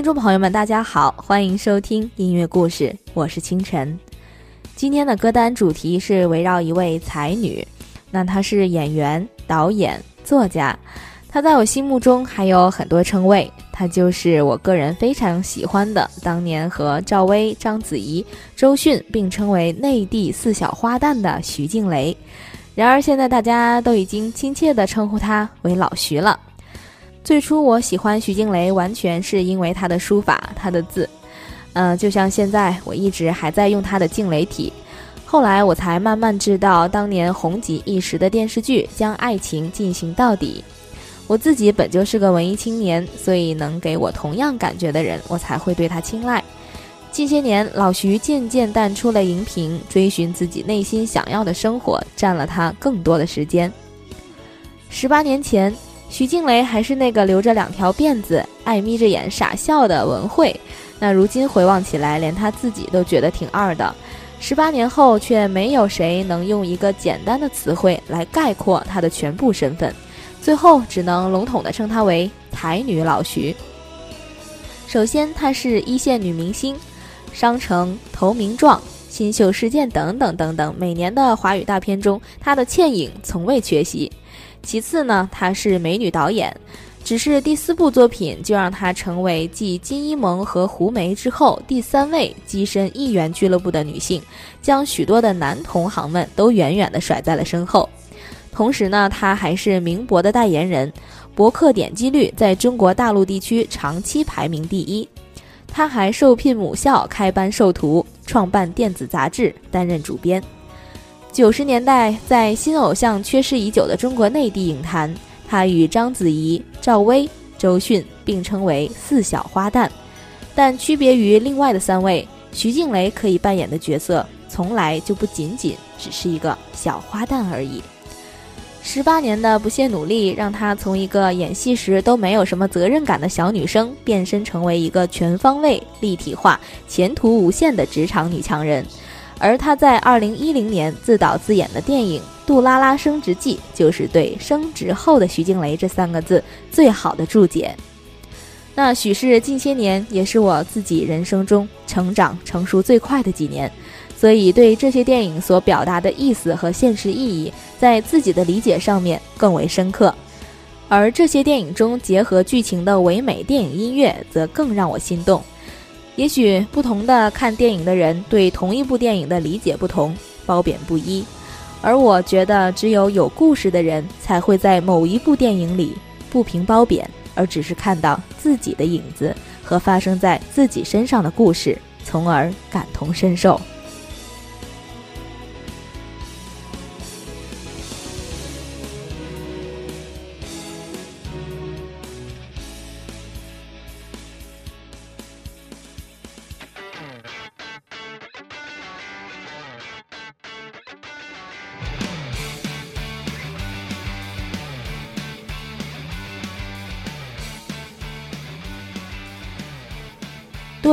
听众朋友们，大家好，欢迎收听音乐故事，我是清晨。今天的歌单主题是围绕一位才女，那她是演员、导演、作家，她在我心目中还有很多称谓，她就是我个人非常喜欢的，当年和赵薇、章子怡、周迅并称为内地四小花旦的徐静蕾。然而现在大家都已经亲切地称呼她为老徐了。最初我喜欢徐静蕾，完全是因为她的书法，她的字，嗯，就像现在我一直还在用她的静蕾体。后来我才慢慢知道，当年红极一时的电视剧《将爱情进行到底》。我自己本就是个文艺青年，所以能给我同样感觉的人，我才会对他青睐。近些年，老徐渐渐淡出了荧屏，追寻自己内心想要的生活，占了他更多的时间。十八年前。徐静蕾还是那个留着两条辫子、爱眯着眼傻笑的文慧，那如今回望起来，连她自己都觉得挺二的。十八年后，却没有谁能用一个简单的词汇来概括她的全部身份，最后只能笼统地称她为台女老徐。首先，她是一线女明星，商城、投名状、新秀事件等等等等，每年的华语大片中，她的倩影从未缺席。其次呢，她是美女导演，只是第四部作品就让她成为继金一萌和胡梅之后第三位跻身艺员俱乐部的女性，将许多的男同行们都远远地甩在了身后。同时呢，她还是名博的代言人，博客点击率在中国大陆地区长期排名第一。她还受聘母校开班授徒，创办电子杂志，担任主编。九十年代，在新偶像缺失已久的中国内地影坛，她与章子怡、赵薇、周迅并称为“四小花旦”。但区别于另外的三位，徐静蕾可以扮演的角色，从来就不仅仅只是一个小花旦而已。十八年的不懈努力，让她从一个演戏时都没有什么责任感的小女生，变身成为一个全方位、立体化、前途无限的职场女强人。而他在二零一零年自导自演的电影《杜拉拉升职记》，就是对“升职后的徐静蕾”这三个字最好的注解。那许是近些年，也是我自己人生中成长成熟最快的几年，所以对这些电影所表达的意思和现实意义，在自己的理解上面更为深刻。而这些电影中结合剧情的唯美电影音乐，则更让我心动。也许不同的看电影的人对同一部电影的理解不同，褒贬不一，而我觉得只有有故事的人才会在某一部电影里不评褒贬，而只是看到自己的影子和发生在自己身上的故事，从而感同身受。《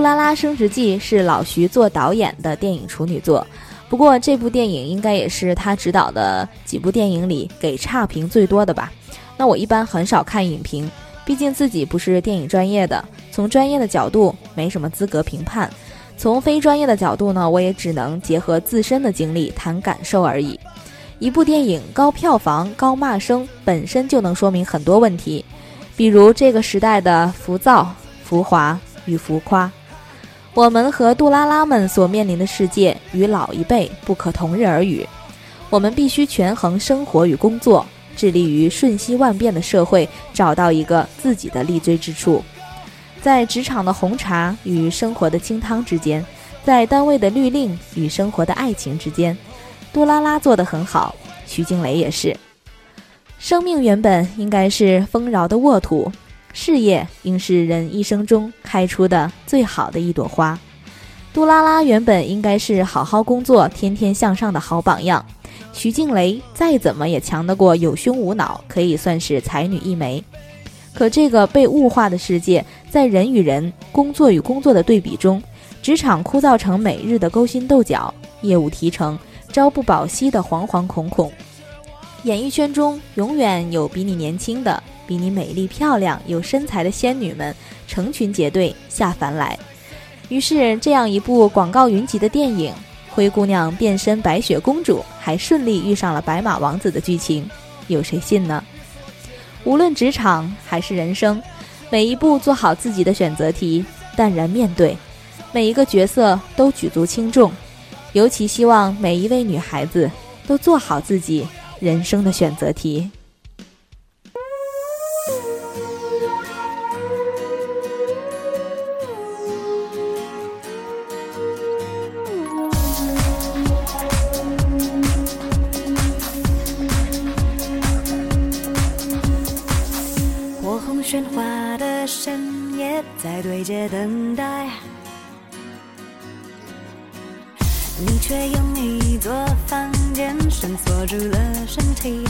拉拉升职记》是老徐做导演的电影处女作，不过这部电影应该也是他执导的几部电影里给差评最多的吧？那我一般很少看影评，毕竟自己不是电影专业的，从专业的角度没什么资格评判；从非专业的角度呢，我也只能结合自身的经历谈感受而已。一部电影高票房、高骂声本身就能说明很多问题，比如这个时代的浮躁、浮华与浮夸。我们和杜拉拉们所面临的世界与老一辈不可同日而语，我们必须权衡生活与工作，致力于瞬息万变的社会找到一个自己的立锥之处。在职场的红茶与生活的清汤之间，在单位的律令与生活的爱情之间，杜拉拉做得很好，徐静蕾也是。生命原本应该是丰饶的沃土。事业应是人一生中开出的最好的一朵花。杜拉拉原本应该是好好工作、天天向上的好榜样。徐静蕾再怎么也强得过有胸无脑，可以算是才女一枚。可这个被物化的世界，在人与人、工作与工作的对比中，职场枯燥成每日的勾心斗角，业务提成朝不保夕的惶惶恐恐。演艺圈中永远有比你年轻的、比你美丽漂亮、有身材的仙女们成群结队下凡来。于是，这样一部广告云集的电影。灰姑娘变身白雪公主，还顺利遇上了白马王子的剧情，有谁信呢？无论职场还是人生，每一步做好自己的选择题，淡然面对，每一个角色都举足轻重。尤其希望每一位女孩子都做好自己人生的选择题。喧哗的深夜，在对街等待，你却用一座房间深锁住了身体。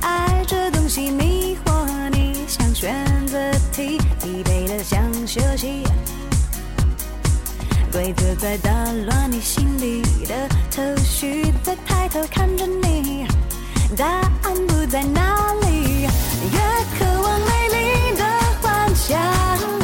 爱这东西迷惑你，像选择题，疲惫了想休息。规则在打乱你心里的头绪，在抬头看着你，答案不在哪里。down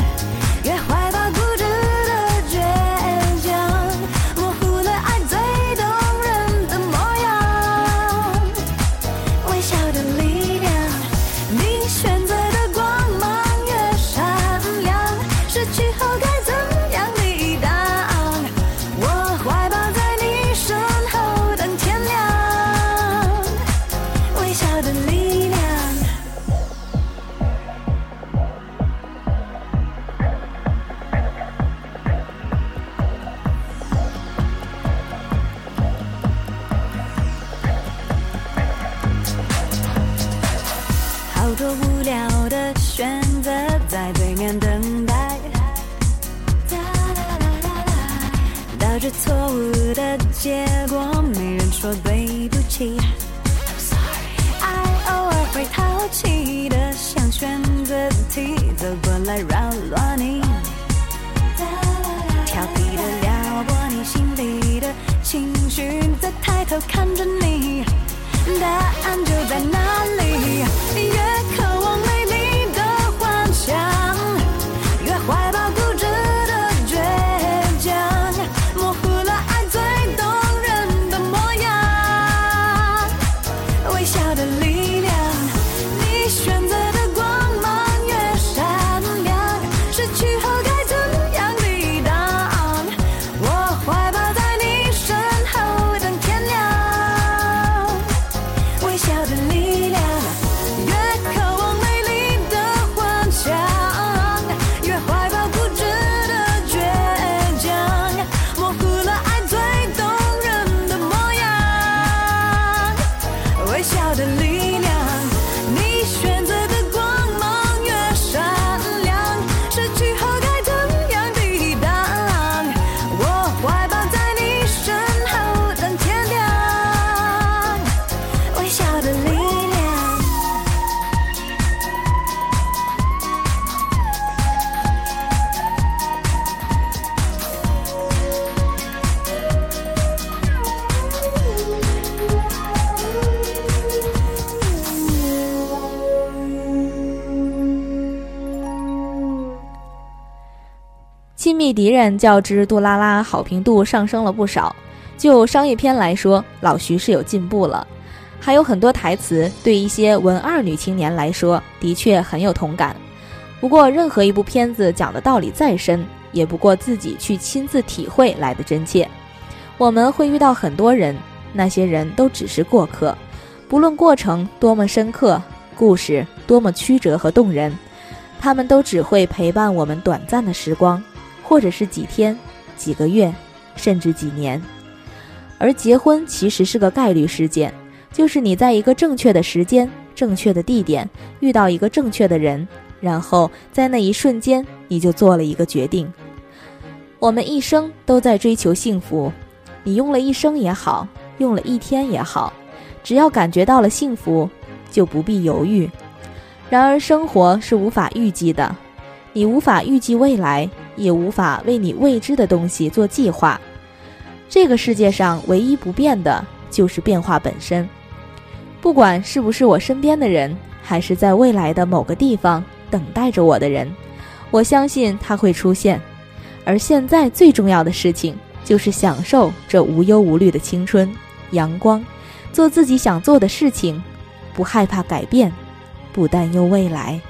想。敌人较之杜拉拉好评度上升了不少。就商业片来说，老徐是有进步了，还有很多台词对一些文二女青年来说的确很有同感。不过，任何一部片子讲的道理再深，也不过自己去亲自体会来的真切。我们会遇到很多人，那些人都只是过客，不论过程多么深刻，故事多么曲折和动人，他们都只会陪伴我们短暂的时光。或者是几天、几个月，甚至几年，而结婚其实是个概率事件，就是你在一个正确的时间、正确的地点遇到一个正确的人，然后在那一瞬间，你就做了一个决定。我们一生都在追求幸福，你用了一生也好，用了一天也好，只要感觉到了幸福，就不必犹豫。然而，生活是无法预计的，你无法预计未来，也无法为你未知的东西做计划。这个世界上唯一不变的就是变化本身。不管是不是我身边的人，还是在未来的某个地方等待着我的人，我相信他会出现。而现在最重要的事情，就是享受这无忧无虑的青春、阳光，做自己想做的事情，不害怕改变，不担忧未来。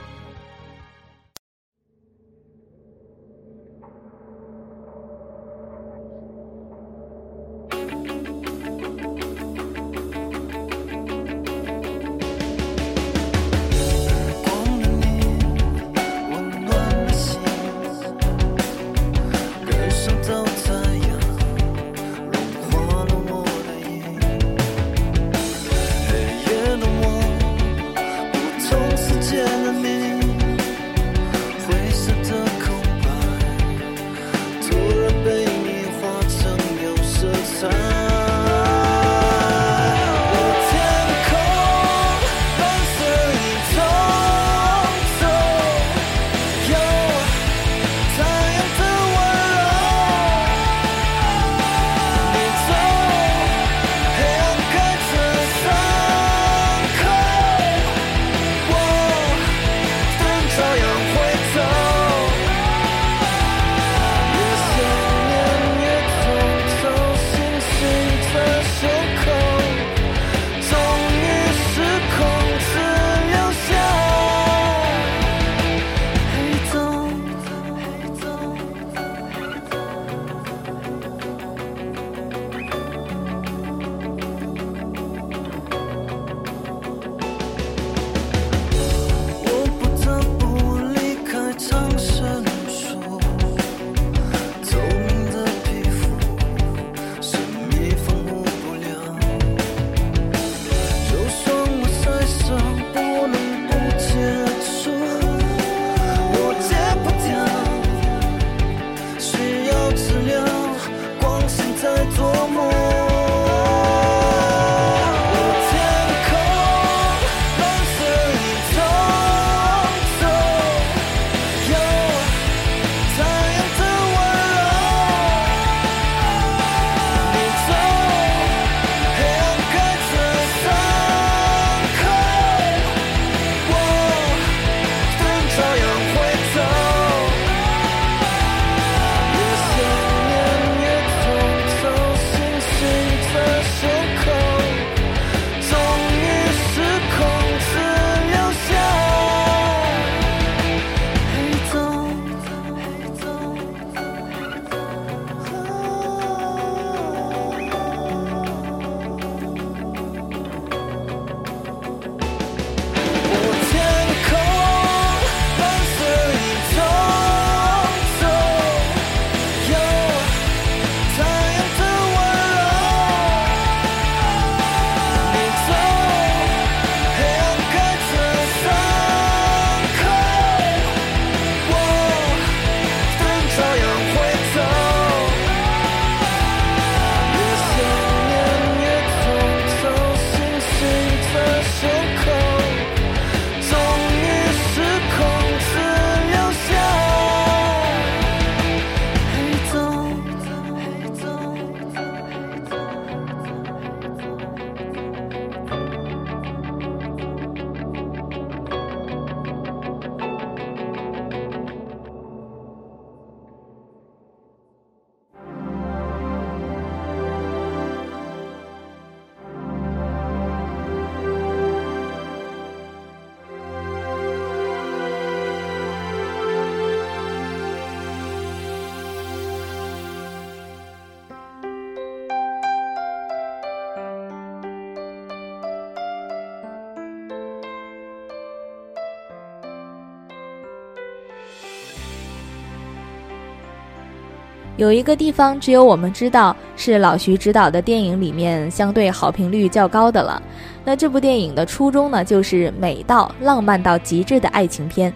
有一个地方只有我们知道，是老徐执导的电影里面相对好评率较高的了。那这部电影的初衷呢，就是美到浪漫到极致的爱情片。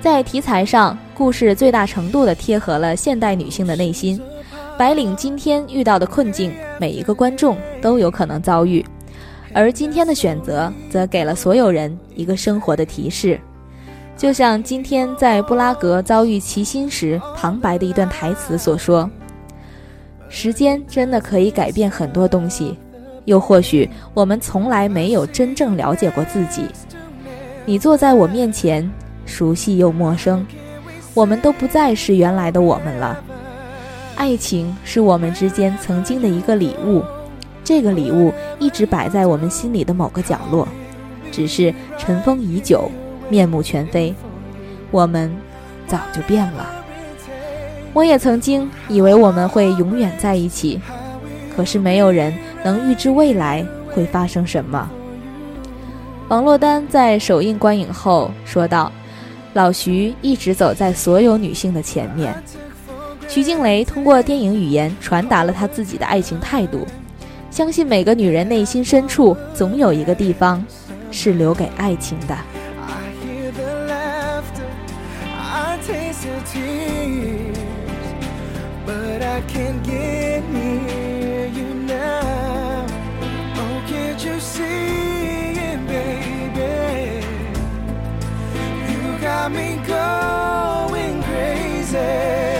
在题材上，故事最大程度地贴合了现代女性的内心。白领今天遇到的困境，每一个观众都有可能遭遇，而今天的选择则给了所有人一个生活的提示。就像今天在布拉格遭遇齐心时，旁白的一段台词所说：“时间真的可以改变很多东西，又或许我们从来没有真正了解过自己。你坐在我面前，熟悉又陌生，我们都不再是原来的我们了。”爱情是我们之间曾经的一个礼物，这个礼物一直摆在我们心里的某个角落，只是尘封已久，面目全非。我们早就变了。我也曾经以为我们会永远在一起，可是没有人能预知未来会发生什么。王珞丹在首映观影后说道：“老徐一直走在所有女性的前面。”徐静蕾通过电影语言传达了她自己的爱情态度，相信每个女人内心深处总有一个地方是留给爱情的。to tears, but I can't get near you now. Oh, can't you see it, baby? You got me going crazy.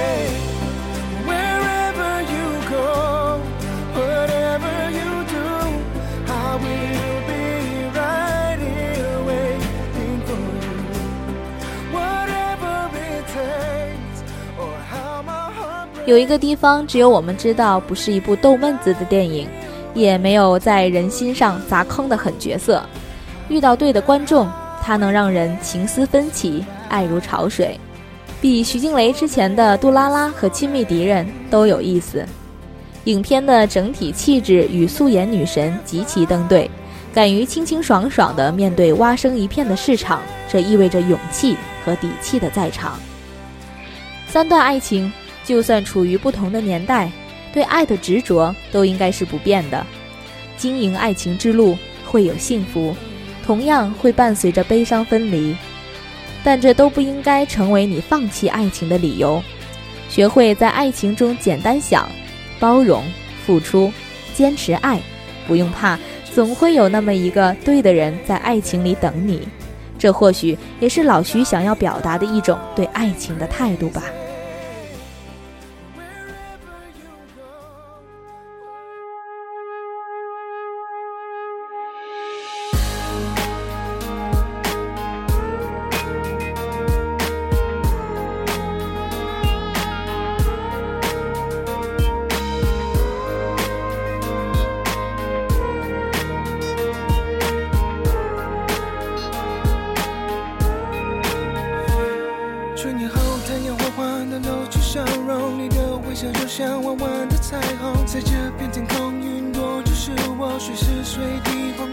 有一个地方，只有我们知道，不是一部逗闷子的电影，也没有在人心上砸坑的狠角色。遇到对的观众，它能让人情思分起，爱如潮水，比徐静蕾之前的《杜拉拉》和《亲密敌人》都有意思。影片的整体气质与素颜女神极其登对，敢于清清爽爽地面对蛙声一片的市场，这意味着勇气和底气的在场。三段爱情。就算处于不同的年代，对爱的执着都应该是不变的。经营爱情之路会有幸福，同样会伴随着悲伤分离，但这都不应该成为你放弃爱情的理由。学会在爱情中简单想，包容、付出、坚持爱，不用怕，总会有那么一个对的人在爱情里等你。这或许也是老徐想要表达的一种对爱情的态度吧。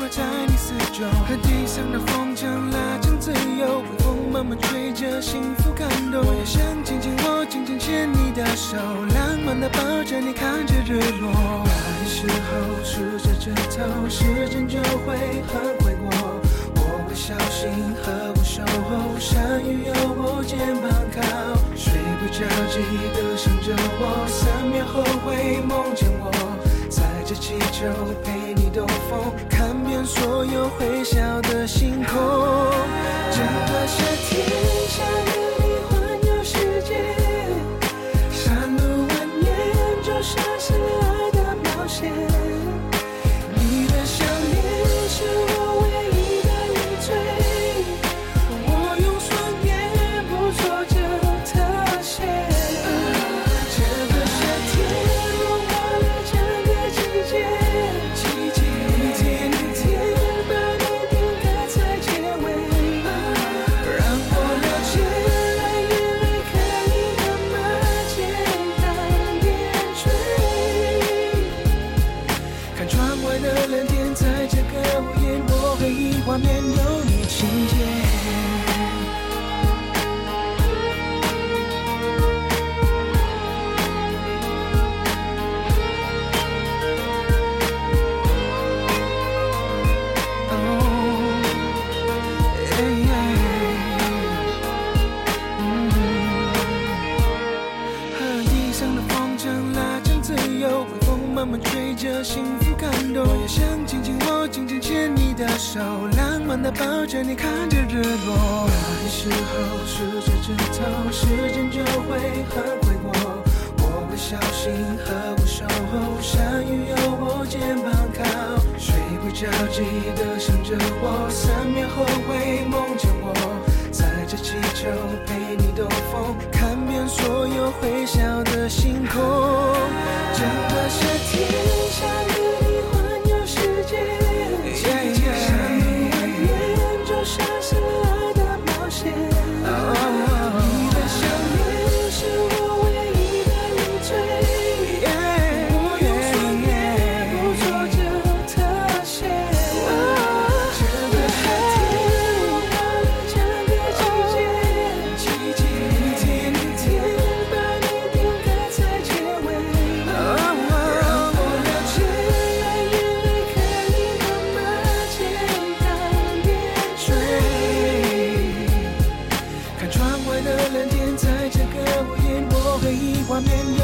在你四周，和地上的风筝拉长自由，微风慢慢吹着幸福感动。我也想紧紧握，紧紧牵你的手，浪漫的抱着你看着日落。爱的时候数着指头，时间就会很快过。我会小心呵护守候，下雨有我肩膀靠，睡不着记得想着我。三秒后会梦见我，载着气球陪。兜风，看遍所有会笑的星空。整个夏天，日落怕时候数着指头时间就会很快过我会小心呵护守候下雨有我肩膀靠。睡不着记得想着我三秒后会梦见我？载着气球陪你兜风看遍所有会笑的星空。整个夏天 vivo amén.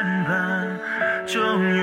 牵绊，终于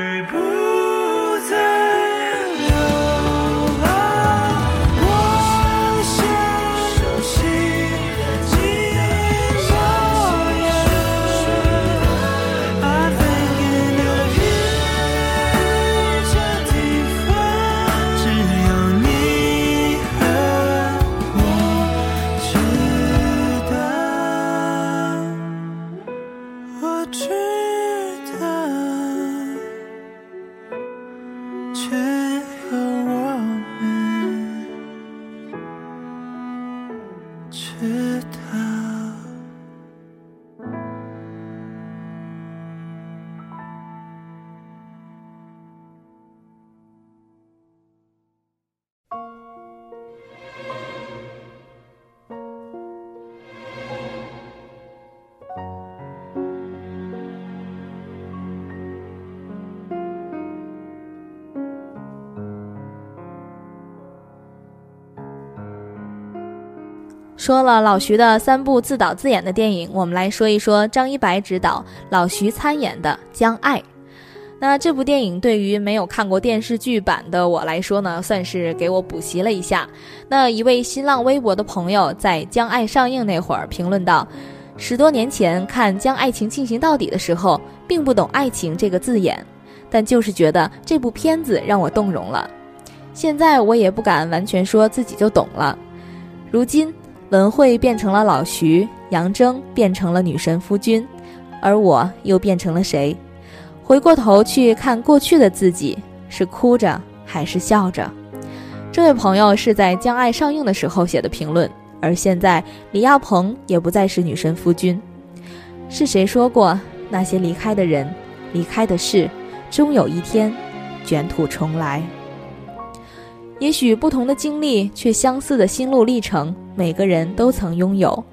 说了老徐的三部自导自演的电影，我们来说一说张一白执导、老徐参演的《将爱》。那这部电影对于没有看过电视剧版的我来说呢，算是给我补习了一下。那一位新浪微博的朋友在《将爱》上映那会儿评论道：“十多年前看《将爱情进行到底》的时候，并不懂‘爱情’这个字眼，但就是觉得这部片子让我动容了。现在我也不敢完全说自己就懂了。如今。”文慧变成了老徐，杨铮变成了女神夫君，而我又变成了谁？回过头去看过去的自己，是哭着还是笑着？这位朋友是在《将爱》上映的时候写的评论，而现在李亚鹏也不再是女神夫君。是谁说过，那些离开的人、离开的事，终有一天卷土重来？也许不同的经历，却相似的心路历程，每个人都曾拥有。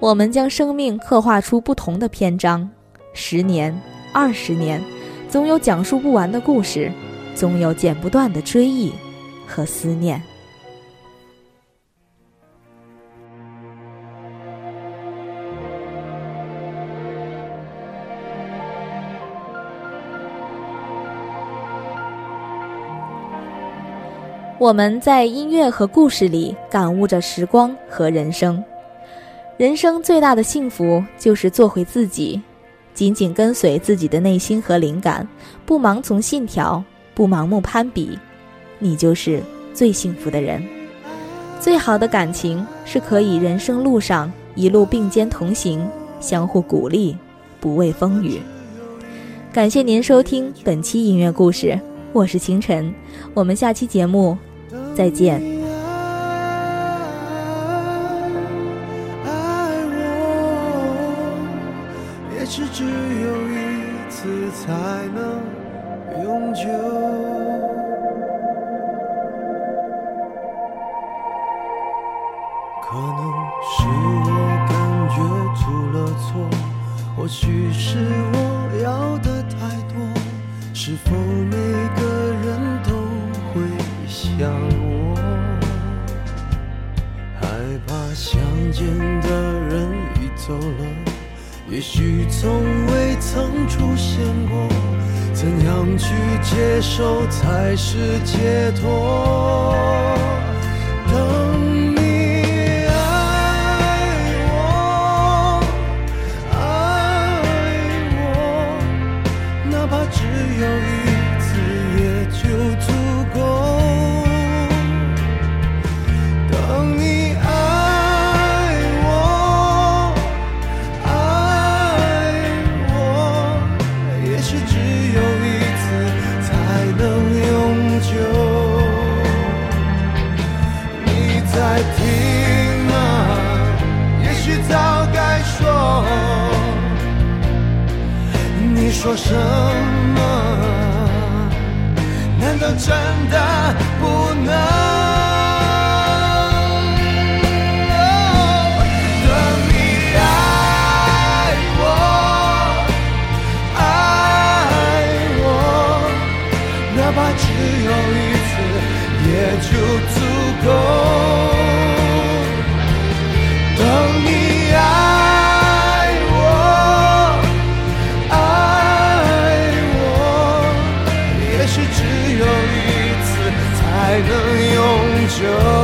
我们将生命刻画出不同的篇章，十年、二十年，总有讲述不完的故事，总有剪不断的追忆和思念。我们在音乐和故事里感悟着时光和人生。人生最大的幸福就是做回自己，紧紧跟随自己的内心和灵感，不盲从信条，不盲目攀比，你就是最幸福的人。最好的感情是可以人生路上一路并肩同行，相互鼓励，不畏风雨。感谢您收听本期音乐故事，我是清晨，我们下期节目再见。只有一次也就足够。等你爱我，爱我，也许只有一次才能永久。你在听吗？也许早该说。你说什我真的不能。等你爱我爱我哪怕只有一次也就足够。等你爱我爱我也许只有才能永久。